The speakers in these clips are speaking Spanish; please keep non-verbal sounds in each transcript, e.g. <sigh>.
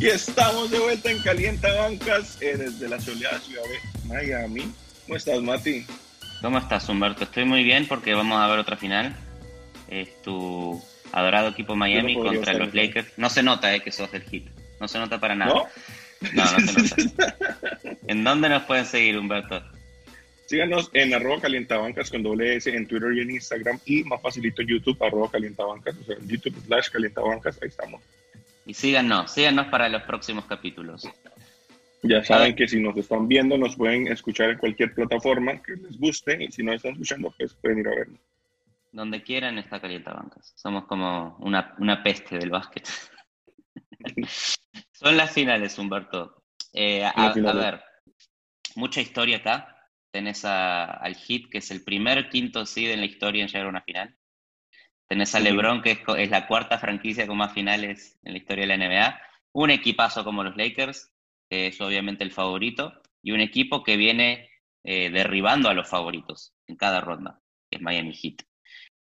Y estamos de vuelta en Calienta Bancas eh, desde la soleada ciudad de Miami. ¿Cómo estás, Mati? ¿Cómo estás, Humberto? Estoy muy bien porque vamos a ver otra final. Es tu adorado equipo Miami contra los Lakers. No se nota eh, que sos del hit. No se nota para nada. ¿No? No, no se nota. <laughs> ¿En dónde nos pueden seguir, Humberto? Síganos en arroba calientabancas con doble S en Twitter y en Instagram y más facilito en YouTube, arroba calientabancas, o sea, en YouTube slash calientabancas, ahí estamos. Y síganos, síganos para los próximos capítulos. Ya saben que si nos están viendo, nos pueden escuchar en cualquier plataforma que les guste y si no están escuchando, pues pueden ir a vernos. Donde quieran está Calientabancas. Somos como una, una peste del básquet. <laughs> Son las finales, Humberto. Eh, a, Las finales. a ver, mucha historia acá. Tenés a- al Heat, que es el primer quinto seed en la historia en llegar a una final. Tenés a. LeBron, que es, la cuarta franquicia con más finales en la historia de la NBA. Un equipazo como los Lakers, que es obviamente el favorito. Y un equipo que viene eh, derribando a los favoritos en cada ronda, que es Miami Heat.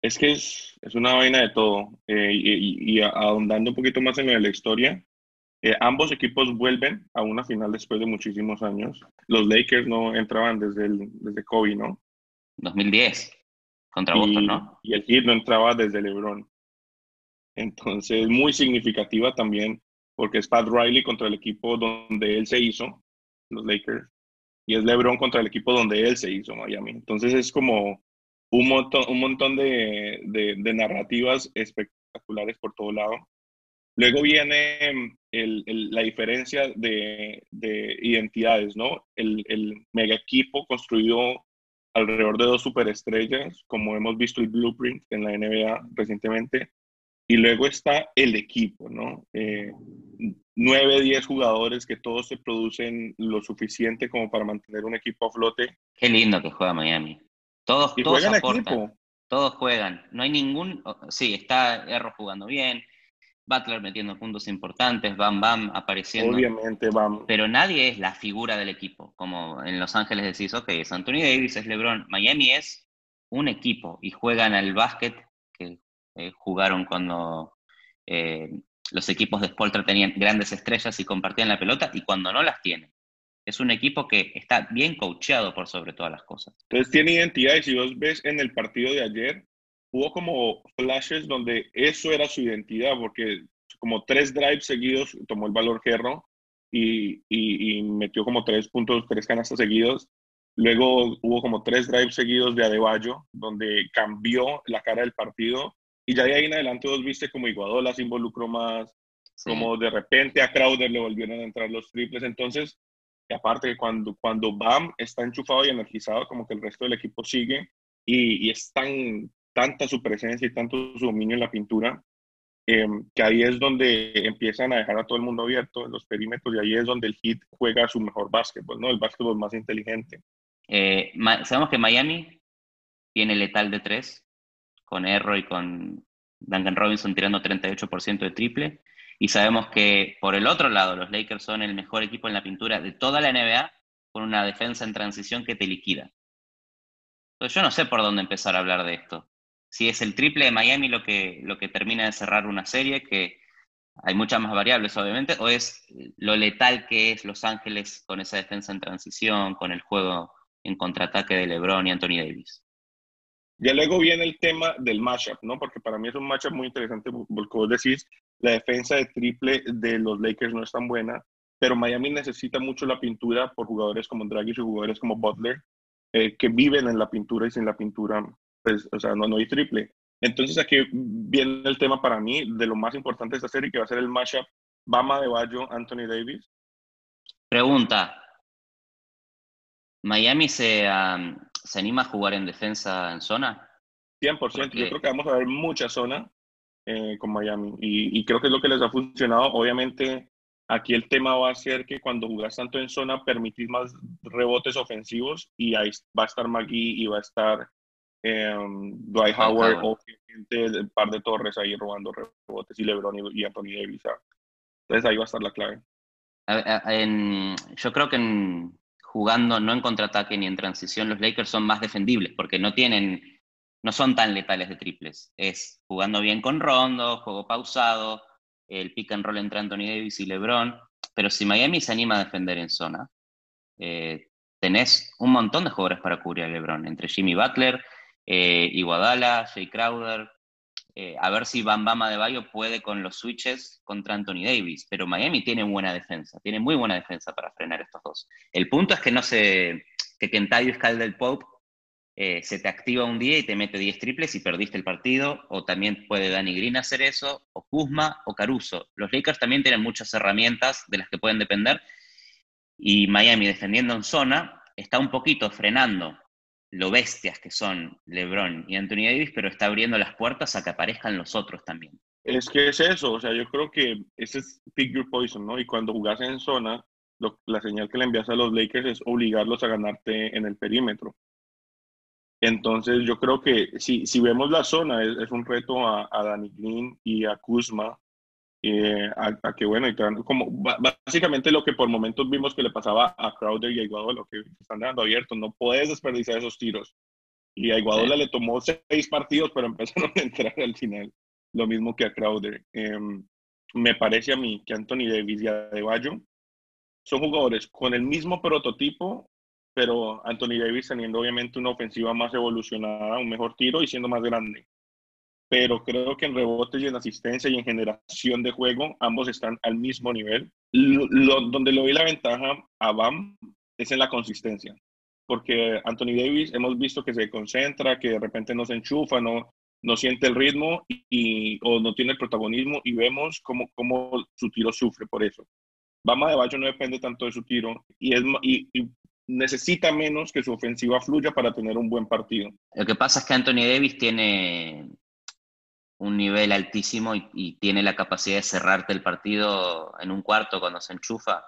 Es que es, es una vaina de todo. Eh, y, y- y ahondando un poquito más en lo de la historia, eh, ambos equipos vuelven a una final después de muchísimos años. Los Lakers no entraban desde, el, desde Kobe, ¿no? 2010 contra Boston, y, ¿no? y el Heat no entraba desde LeBron. Entonces, muy significativa también, porque es Pat Riley contra el equipo donde él se hizo, los Lakers, y es LeBron contra el equipo donde él se hizo, Miami. Entonces, es como un montón, un montón de, de- de narrativas espectaculares por todo lado. Luego viene mm, el- el- la diferencia de, de identidades, ¿no? El, el mega equipo construido alrededor de dos superestrellas, como hemos visto el blueprint en la NBA recientemente. Y luego está el equipo, ¿no? Eh, nueve, diez jugadores que todos se producen lo suficiente como para mantener un equipo a flote. Qué lindo que juega Miami. Todos, Y todos juegan aportan, equipo. todos juegan. No hay ningún. Sí, está Erro jugando bien, Butler metiendo puntos importantes, Bam Bam apareciendo. Obviamente, vamos. Pero nadie es la figura del equipo. Como en Los Ángeles decís, ok, es Anthony Davis, es LeBron. Miami es un equipo y juegan al básquet que eh, jugaron cuando eh, los equipos de Spoltra tenían grandes estrellas y compartían la pelota y cuando no las tienen. Es un equipo que está bien coacheado por sobre todas las cosas. Entonces tiene identidad y si vos ves en el partido de ayer, hubo como flashes donde eso era su identidad, porque como tres drives seguidos tomó el valor Gerro y, y, y metió como tres puntos, tres canastas seguidos. Luego hubo como tres drives seguidos de Adebayo, donde cambió la cara del partido. Y ya de ahí en adelante vos viste como Iguadola se involucró más, Sí. como de repente a Crowder le volvieron a entrar los triples. Entonces, aparte, cuando, cuando Bam está enchufado y energizado, como que el resto del equipo sigue y, y es tan, tanta su presencia y tanto su dominio en la pintura, eh, que ahí es donde empiezan a dejar a todo el mundo abierto en los perímetros y ahí es donde el Heat juega su mejor básquetbol, ¿no? El básquetbol más inteligente. Eh, sabemos que Miami tiene letal de tres, con Erro y con Duncan Robinson tirando 38% de triple. Y sabemos que por el otro lado, los Lakers son el mejor equipo en la pintura de toda la NBA, con una defensa en transición que te liquida. Entonces yo no sé por dónde empezar a hablar de esto. Si es el triple de Miami lo que, lo que termina de cerrar una serie, que hay muchas más variables obviamente, o es lo letal que es Los Ángeles con esa defensa en transición, con el juego en contraataque de LeBron y Anthony Davis. Ya luego viene el tema del matchup, ¿no? Porque para mí es un matchup muy interesante, porque vos decís, la defensa de triple de los Lakers no es tan buena, pero Miami necesita mucho la pintura por jugadores como Dragic y jugadores como Butler, eh, que viven en la pintura y sin la pintura, pues, o sea, no, no hay triple. Entonces aquí viene el tema para mí de lo más importante de esta serie, que va a ser el matchup Bama de Bayo, Anthony Davis. Pregunta. ¿Miami se, um, se anima a jugar en defensa en zona? 100%. Porque- Yo creo que vamos a ver mucha zona eh, con Miami y, y creo que es lo que les ha funcionado. Obviamente, aquí el tema va a ser que cuando jugás tanto en zona permitís más rebotes ofensivos y ahí va a estar McGee y va a estar eh, Dwight Howard, obviamente el par de Torres ahí robando rebotes y LeBron y, Anthony Davis. ¿sabes? Entonces ahí va a estar la clave. En- yo creo que en- jugando no en contraataque ni en transición, los Lakers son más defendibles porque no tienen, no son tan letales de triples. Es jugando bien con Rondo, juego pausado, el pick and roll entre Anthony Davis y LeBron, pero si Miami se anima a defender en zona, eh, tenés un montón de jugadores para cubrir a LeBron, entre Jimmy Butler, eh, Iguadala, Jay Crowder, eh, a ver si Bam Bama de Bayo puede con los switches contra Anthony Davis, pero Miami tiene buena defensa, tiene muy buena defensa para frenar estos dos. El punto es que no se, que Kentavious del Pope eh, se te activa un día y te mete 10 triples y perdiste el partido, o también puede Danny Green hacer eso, o Kuzma o Caruso. Los Lakers también tienen muchas herramientas de las que pueden depender, y Miami defendiendo en zona está un poquito frenando lo bestias que son LeBron y Anthony Davis, pero está abriendo las puertas a que aparezcan los otros también. Es que es eso, o sea, yo creo que ese es pick your poison, ¿no? Y cuando jugás en zona, la señal que le envías a los Lakers es obligarlos a ganarte en el perímetro. Entonces yo creo que si, si vemos la zona, es, un reto a, a, Danny Green y a Kuzma, eh, a, que bueno, y como básicamente lo que por momentos vimos que le pasaba a Crowder y a Iguadola, que están dando abiertos, no puedes desperdiciar esos tiros. Y a Iguadola le tomó seis partidos, pero <laughs> empezaron a entrar al final, lo mismo que a Crowder. Em, me parece a mí que Anthony Davis y Adebayo son jugadores con el mismo prototipo pero Anthony Davis teniendo obviamente una ofensiva más evolucionada, un mejor tiro y siendo más grande. Pero creo que en rebotes y en asistencia y en generación de juego, ambos están al mismo nivel. donde le doy la ventaja a Bam es en la consistencia. Porque Anthony Davis hemos visto que se concentra, que de repente no se enchufa, no, no siente el ritmo y, o no tiene el protagonismo y vemos cómo, cómo su tiro sufre por eso. Bama de Bayo no depende tanto de su tiro y, es, y, y necesita menos que su ofensiva fluya para tener un buen partido. Lo que pasa es que Anthony Davis tiene un nivel altísimo y, tiene la capacidad de cerrarte el partido en un cuarto cuando se enchufa.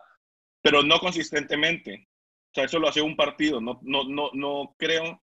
Pero no consistentemente. O sea, eso lo hace un partido. No, no, no, no creo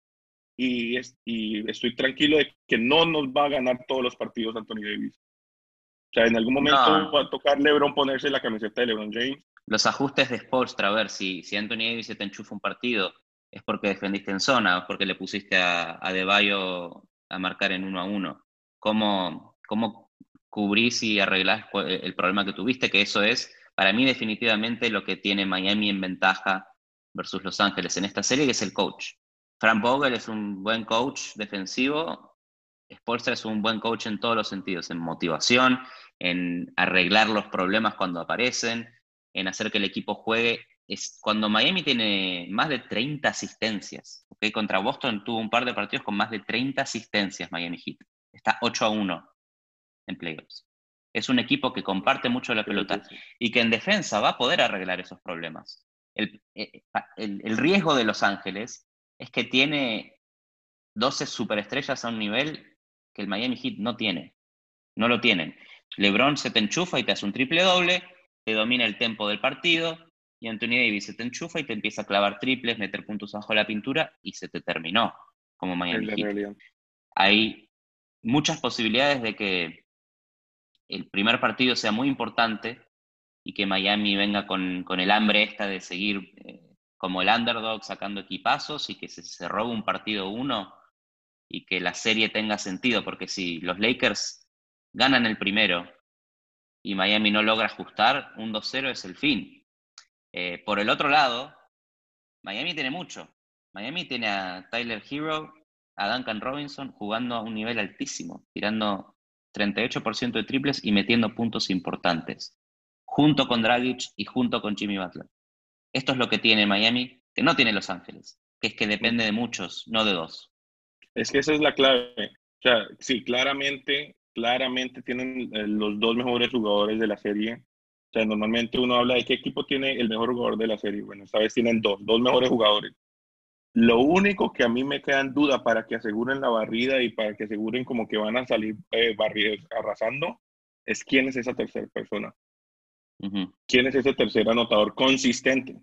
y, y estoy tranquilo de que no nos va a ganar todos los partidos Anthony Davis. O sea, en algún momento va a tocar LeBron ponerse la camiseta de LeBron James los ajustes de Spolstra, a ver, si, si Anthony Davis se te enchufa un partido, es porque defendiste en zona, es porque le pusiste a, a De Bayo a marcar en uno a uno. ¿Cómo, cómo cubrís y arreglás el problema que tuviste? Que eso es, para mí, definitivamente lo que tiene Miami en ventaja versus Los Ángeles en esta serie, que es el coach. Frank Vogel es un buen coach defensivo, Spolstra es un buen coach en todos los sentidos, en motivación, en arreglar los problemas cuando aparecen, en hacer que el equipo juegue es cuando Miami tiene más de 30 asistencias. ¿okay? Contra Boston tuvo un par de partidos con más de 30 asistencias Miami Heat. Está 8 a 1 en playoffs. Es un equipo que comparte mucho la pelota y que en defensa va a poder arreglar esos problemas. El, eh, el, el riesgo de Los Ángeles es que tiene 12 superestrellas a un nivel que el Miami Heat no tiene. No lo tienen. LeBron se te enchufa y te hace un triple doble te domina el tempo del partido y Anthony Davis se te enchufa y te empieza a clavar triples, meter puntos bajo la pintura y se te terminó como Miami Heat. Hay muchas posibilidades de que el primer partido sea muy importante y que Miami venga con, el hambre esta de seguir eh, como el underdog sacando equipazos y que se, se robe un partido uno y que la serie tenga sentido, porque si los Lakers ganan el primero y Miami no logra ajustar, un 2-0 es el fin. Eh, por el otro lado, Miami tiene mucho. Miami tiene a Tyler Hero, a Duncan Robinson jugando a un nivel altísimo, tirando 38% de triples y metiendo puntos importantes, junto con Dragic y junto con Jimmy Butler. Esto es lo que tiene Miami, que no tiene Los Ángeles, que es que depende de muchos, no de dos. Es que esa es la clave. O sea, sí, claramente claramente tienen eh, los dos mejores jugadores de la serie. O sea, normalmente uno habla de qué equipo tiene el mejor jugador de la serie. Bueno, esta vez tienen dos, dos mejores jugadores. Lo único que a mí me queda en duda para que aseguren la barrida y para que aseguren como que van a salir eh, arrasando es quién es esa tercera persona. ¿Quién es ese tercer anotador consistente?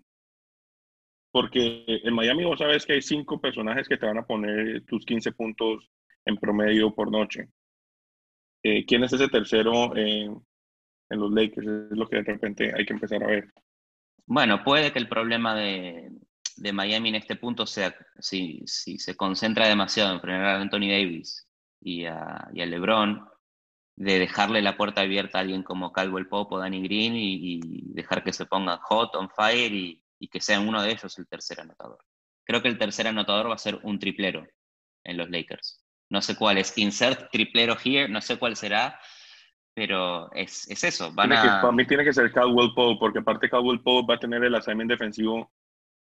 Porque en Miami vos sabes que hay cinco personajes que te van a poner tus 15 puntos en promedio por noche. Eh, ¿Quién es ese tercero en los Lakers? Es lo que de repente hay que empezar a ver. Bueno, puede que el problema de, Miami en este punto sea si, si, se concentra demasiado en frenar a Anthony Davis y a, y a LeBron, de dejarle la puerta abierta a alguien como Caldwell Pope o Danny Green y, dejar que se pongan hot, on fire y, y, que sea uno de ellos el tercer anotador. Creo que el tercer anotador va a ser un triplero en los Lakers. No sé cuál es. Insert triplero here, no sé cuál será, pero es, es eso. Van a... para mí tiene que ser Caldwell Pope, porque aparte Caldwell Pope va a tener el assignment defensivo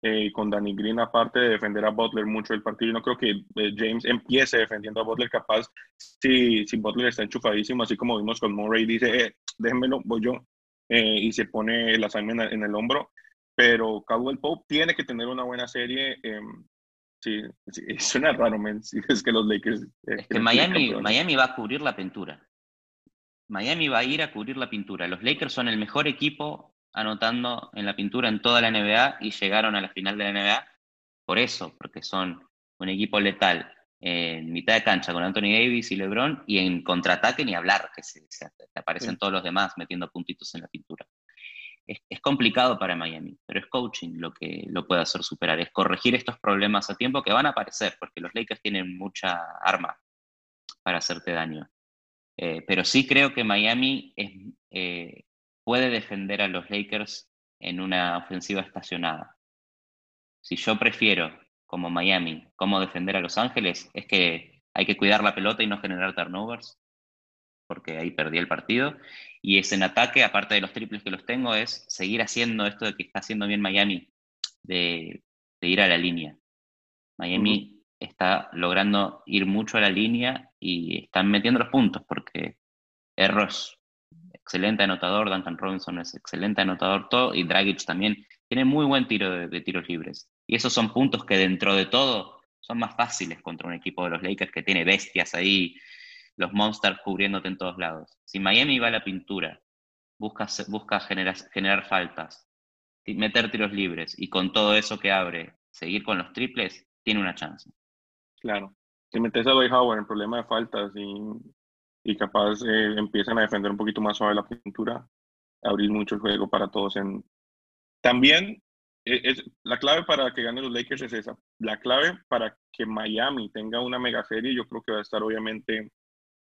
eh, con Danny Green, aparte de defender a Butler mucho el partido, no creo que eh, James empiece defendiendo a Butler capaz si, si Butler está enchufadísimo, así como vimos con Murray, dice, eh, déjenmelo, voy yo, eh, y se pone el assignment en el hombro. Pero Caldwell Pope tiene que tener una buena serie. Em, sí, sí, <laughs> suena raro, men, es que los Lakers... es que Miami, Miami va a cubrir la pintura. Miami va a ir a cubrir la pintura. Los Lakers son el mejor equipo anotando en la pintura en toda la NBA y llegaron a la final de la NBA por eso, porque son un equipo letal en mitad de cancha con Anthony Davis y LeBron y en contraataque ni hablar, que se, aparecen todos los demás metiendo puntitos en la pintura. Es, es, complicado para Miami, pero es coaching lo que lo puede hacer superar, es corregir estos problemas a tiempo que van a aparecer, porque los Lakers tienen mucha arma para hacerte daño. Eh, pero sí creo que Miami es, eh, puede defender a los Lakers en una ofensiva estacionada. Si yo prefiero, como Miami, cómo defender a Los Ángeles, es que hay que cuidar la pelota y no generar turnovers, porque ahí perdí el partido. Y es en ataque, aparte de los triples que los tengo, es seguir haciendo esto de que está haciendo bien Miami, de, ir a la línea. Miami está logrando ir mucho a la línea y están metiendo los puntos, porque Erros excelente anotador, Duncan Robinson es excelente anotador, todo, y Dragic también tiene muy buen tiro de, tiros libres. Y esos son puntos que dentro de todo son más fáciles contra un equipo de los Lakers que tiene bestias ahí, los monsters cubriéndote en todos lados. Si Miami va a la pintura, busca, busca generar, generar faltas, meter tiros libres y con todo eso que abre, seguir con los triples, tiene una chance. Claro. Si metes a Dwight Howard en problema de faltas y y capaz eh, empiezan a defender un poquito más suave la pintura, abrir mucho el juego para todos. En... También eh, es, la clave para que ganen los Lakers es esa. La clave para que Miami tenga una mega serie, yo creo que va a estar obviamente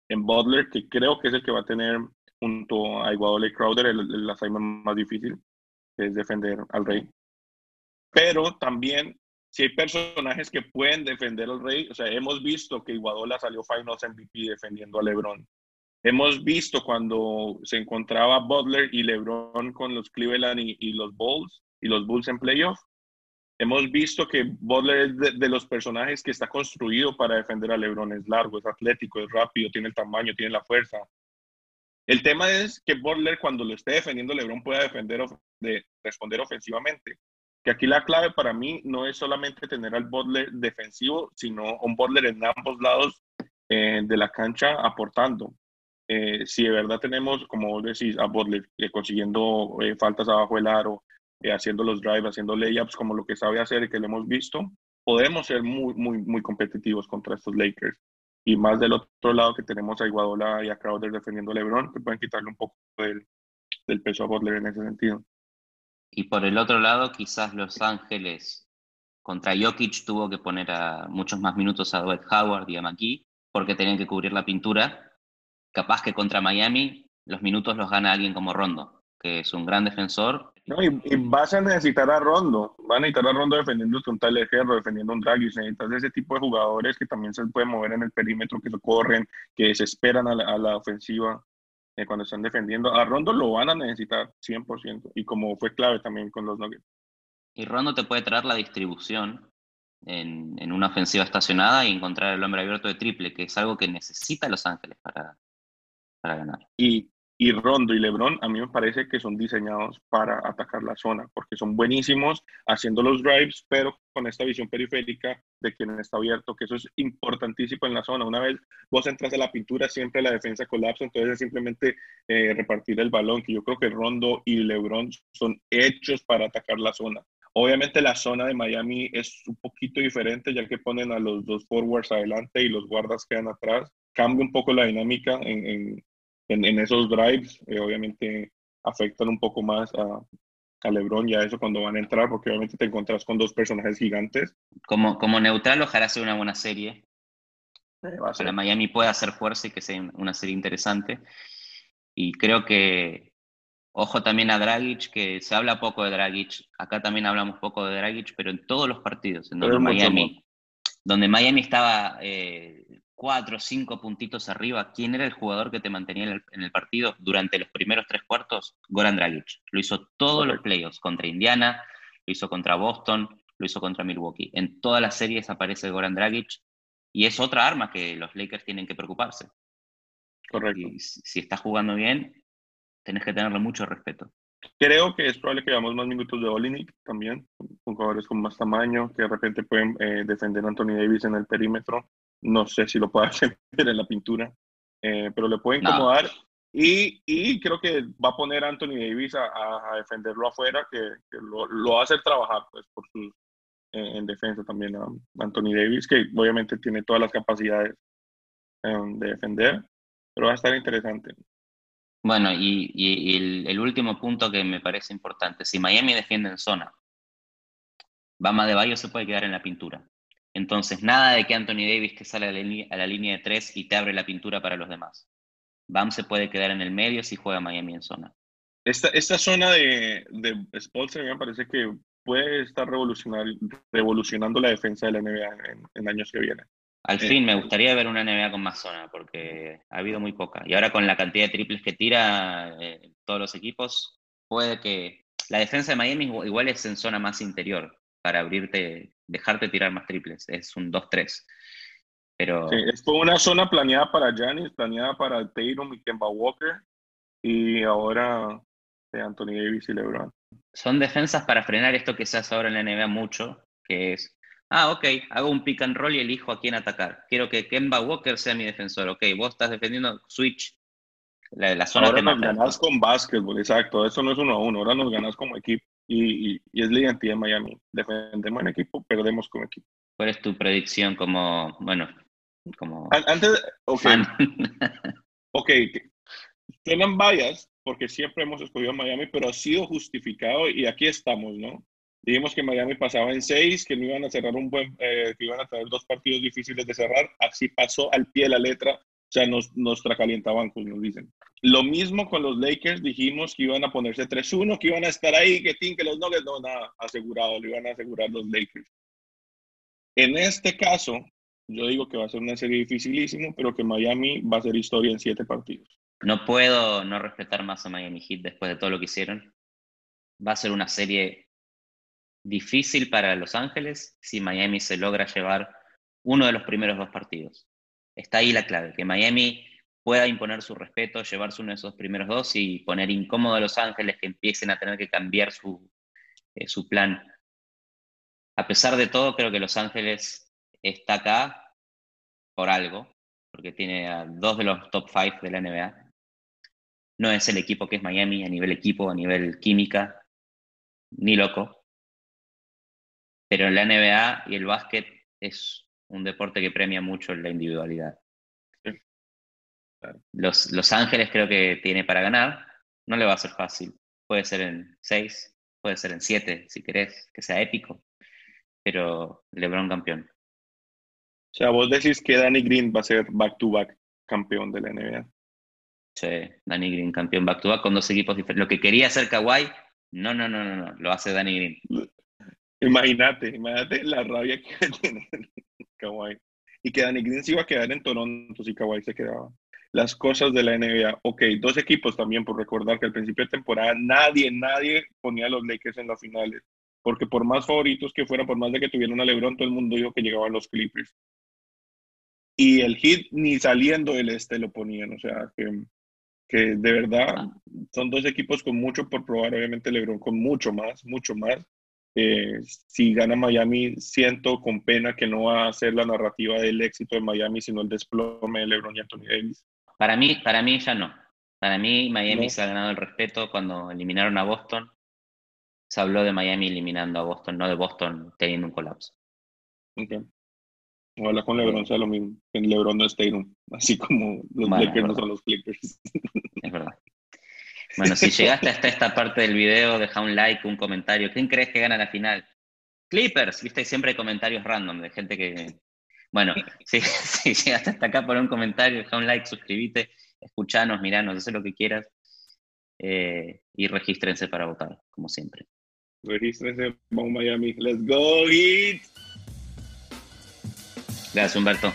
en Butler, que creo que es el que va a tener junto a Iguadole Crowder el, el assignment más difícil, que es defender al Rey. Pero también si hay personajes que pueden defender al rey, o sea, hemos visto que Iguadola salió Finals MVP defendiendo a LeBron. Hemos visto cuando se encontraba Butler y LeBron con los Cleveland y, los Bulls y los Bulls en playoff. Hemos visto que Butler es de, los personajes que está construido para defender a LeBron. Es largo, es atlético, es rápido, tiene el tamaño, tiene la fuerza. El tema es que Butler, cuando lo esté defendiendo, LeBron pueda defender, de, responder ofensivamente que aquí la clave para mí no es solamente tener al Butler defensivo, sino un Butler en ambos lados eh, de la cancha aportando. Eh, si de verdad tenemos, como vos decís, a Butler eh, consiguiendo faltas abajo del aro, haciendo los drives, haciendo layups como lo que sabe hacer y que lo hemos visto, podemos ser muy, muy, muy competitivos contra estos Lakers. Y más del otro lado que tenemos a Iguadola y a Crowder defendiendo a LeBron, que pueden quitarle un poco del, del peso a Butler en ese sentido. Y por el otro lado, quizás Los Ángeles contra Jokic tuvo que poner a muchos más minutos a Dwight Howard y a McKee porque tenían que cubrir la pintura. Capaz que contra Miami los minutos los gana alguien como Rondo, que es un gran defensor. No, y, vas a necesitar a Rondo, van a necesitar a Rondo defendiendo un Tyler Hero, defendiendo un Draghi, necesitas ese tipo de jugadores que también se pueden mover en el perímetro, que corren, que se esperan a la ofensiva. Eh, cuando están defendiendo. A Rondo lo van a necesitar 100%, y como fue clave también con los Nuggets. Y Rondo te puede traer la distribución en, en, una ofensiva estacionada y encontrar el hombre abierto de triple, que es algo que necesita Los Ángeles para, para ganar. Y y Rondo y LeBron a mí me parece que son diseñados para atacar la zona, porque son buenísimos haciendo los drives, pero con esta visión periférica de quien está abierto, que eso es importantísimo en la zona. Una vez vos entras a la pintura, siempre la defensa colapsa, entonces es simplemente eh, repartir el balón, que yo creo que Rondo y LeBron son hechos para atacar la zona. Obviamente la zona de Miami es un poquito diferente, ya que ponen a los dos forwards adelante y los guardas quedan atrás. Cambia un poco la dinámica en en, esos drives, eh, obviamente afectan un poco más a, a LeBron y a eso cuando van a entrar, porque obviamente te encuentras con dos personajes gigantes. Como, como neutral, ojalá sea una buena serie. para Miami pueda hacer fuerza y que sea una serie interesante. Y creo que, ojo también a Dragic, que se habla poco de Dragic, acá también hablamos poco de Dragic, pero en todos los partidos, en donde Miami, donde Miami estaba eh, cuatro o cinco puntitos arriba, ¿quién era el jugador que te mantenía en el, partido durante los primeros tres cuartos? Goran Dragic. Lo hizo todos los playoffs, contra Indiana, lo hizo contra Boston, lo hizo contra Milwaukee. En todas las series aparece Goran Dragic y es otra arma que los Lakers tienen que preocuparse. Correcto. Y si estás jugando bien, tenés que tenerle mucho respeto. Creo que es probable que veamos más minutos de Olinik también, con jugadores con más tamaño, que de repente pueden eh, defender a Anthony Davis en el perímetro. No sé si lo puede <laughs> hacer en la pintura, eh, pero le puede incomodar. Y, y, creo que va a poner a Anthony Davis a, a, defenderlo afuera, que, lo, lo, va a hacer trabajar pues, por en, defensa también a Anthony Davis, que obviamente tiene todas las capacidades em, de defender, pero va a estar interesante. Bueno, y, y, el, el, último punto que me parece importante, si Miami defiende en zona, Bama de Bayo se puede quedar en la pintura. Entonces, nada de que Anthony Davis que sale a la, a la línea de tres y te abre la pintura para los demás. Bam se puede quedar en el medio si juega Miami en zona. Esta, esta zona de, de Spolster me parece que puede estar revolucionando la defensa de la NBA en, años que vienen. Al fin, me gustaría ver una NBA con más zona, porque ha habido muy poca. Y ahora con la cantidad de triples que tira eh, todos los equipos, puede que la defensa de Miami igual es en zona más interior, para abrirte, dejarte tirar más triples. Es un 2-3. Pero... Sí, es una zona planeada para Giannis, planeada para Tatum y Kemba Walker, y ahora de Anthony Davis y LeBron. Son defensas para frenar esto que se hace ahora en la NBA mucho, que es, ah, ok, hago un pick and roll y elijo a quién atacar. Quiero que Kemba Walker sea mi defensor. Ok, vos estás defendiendo switch. La, la zona ahora nos ganás con básquetbol, exacto. Eso no es uno a uno. Ahora nos ganás como equipo. Y, y, es la identidad de Miami. Defendemos en equipo, perdemos como equipo. ¿Cuál es tu predicción como, bueno, como... Antes, ok. <laughs> ok, tienen vallas porque siempre hemos escogido a Miami, pero ha sido justificado y aquí estamos, ¿no? Dijimos que Miami pasaba en seis, que no iban a cerrar un buen, eh, que iban a tener dos partidos difíciles de cerrar, así pasó al pie de la letra, o sea, nos, nos tracalientaban, nos dicen. Lo mismo con los Lakers, dijimos que iban a ponerse 3-1, que iban a estar ahí, que, que los Nuggets, no, nada, asegurado, lo iban a asegurar los Lakers. En este caso, yo digo que va a ser una serie dificilísima, pero que Miami va a hacer historia en siete partidos. No puedo no respetar más a Miami Heat después de todo lo que hicieron. Va a ser una serie difícil para Los Ángeles si Miami se logra llevar uno de los primeros dos partidos. Está ahí la clave, que Miami pueda imponer su respeto, llevarse uno de esos primeros dos y poner incómodo a Los Ángeles que empiecen a tener que cambiar su, eh, su plan. A pesar de todo, creo que Los Ángeles está acá por algo, porque tiene a dos de los top five de la NBA no es el equipo que es Miami a nivel equipo, a nivel química, ni loco. Pero la NBA y el básquet es un deporte que premia mucho la individualidad. Los, los Ángeles creo que tiene para ganar. No le va a ser fácil. Puede ser en seis, puede ser en siete, si querés, que sea épico. Pero LeBron campeón. O sea, vos decís que Danny Green va a ser back-to-back -back campeón de la NBA. Sí, Danny Green, campeón back to back con dos equipos diferentes. Lo que quería hacer Kawhi, no, no, no, no, no, lo hace Danny Green. Imagínate, imagínate la rabia que <laughs> tiene Kawhi. Y que Danny Green se iba a quedar en Toronto si Kawhi se quedaba. Las cosas de la NBA. Ok, dos equipos también, por recordar que al principio de temporada nadie, nadie ponía a los Lakers en las finales. Porque por más favoritos que fueran, por más de que tuvieran a LeBron, todo el mundo dijo que llegaban los Clippers. Y el hit ni saliendo del este lo ponían. O sea, que que de verdad ah. son dos equipos con mucho por probar, obviamente LeBron con mucho más, mucho más. Eh, si gana Miami, siento con pena que no va a ser la narrativa del éxito de Miami, sino el desplome de LeBron y Anthony Davis. Para mí, para mí ya no. Para mí Miami se ha ganado el respeto cuando eliminaron a Boston. Se habló de Miami eliminando a Boston, no de Boston teniendo un colapso. Okay. Ojalá con LeBron sea lo mismo. En LeBron no es Tatum, así como los Lakers no son los Clippers. Es verdad. Bueno, si llegaste hasta esta parte del video, deja un like, un comentario. ¿Quién crees que gana la final? Clippers, viste, siempre hay comentarios random de gente que. Bueno, <laughs> si, si llegaste hasta acá, pon un comentario, deja un like, suscríbete, escuchanos, miranos, haz lo que quieras. Eh, y regístrense para votar, como siempre. Regístrense, vamos Miami. Let's go, Heat. Gracias, Humberto.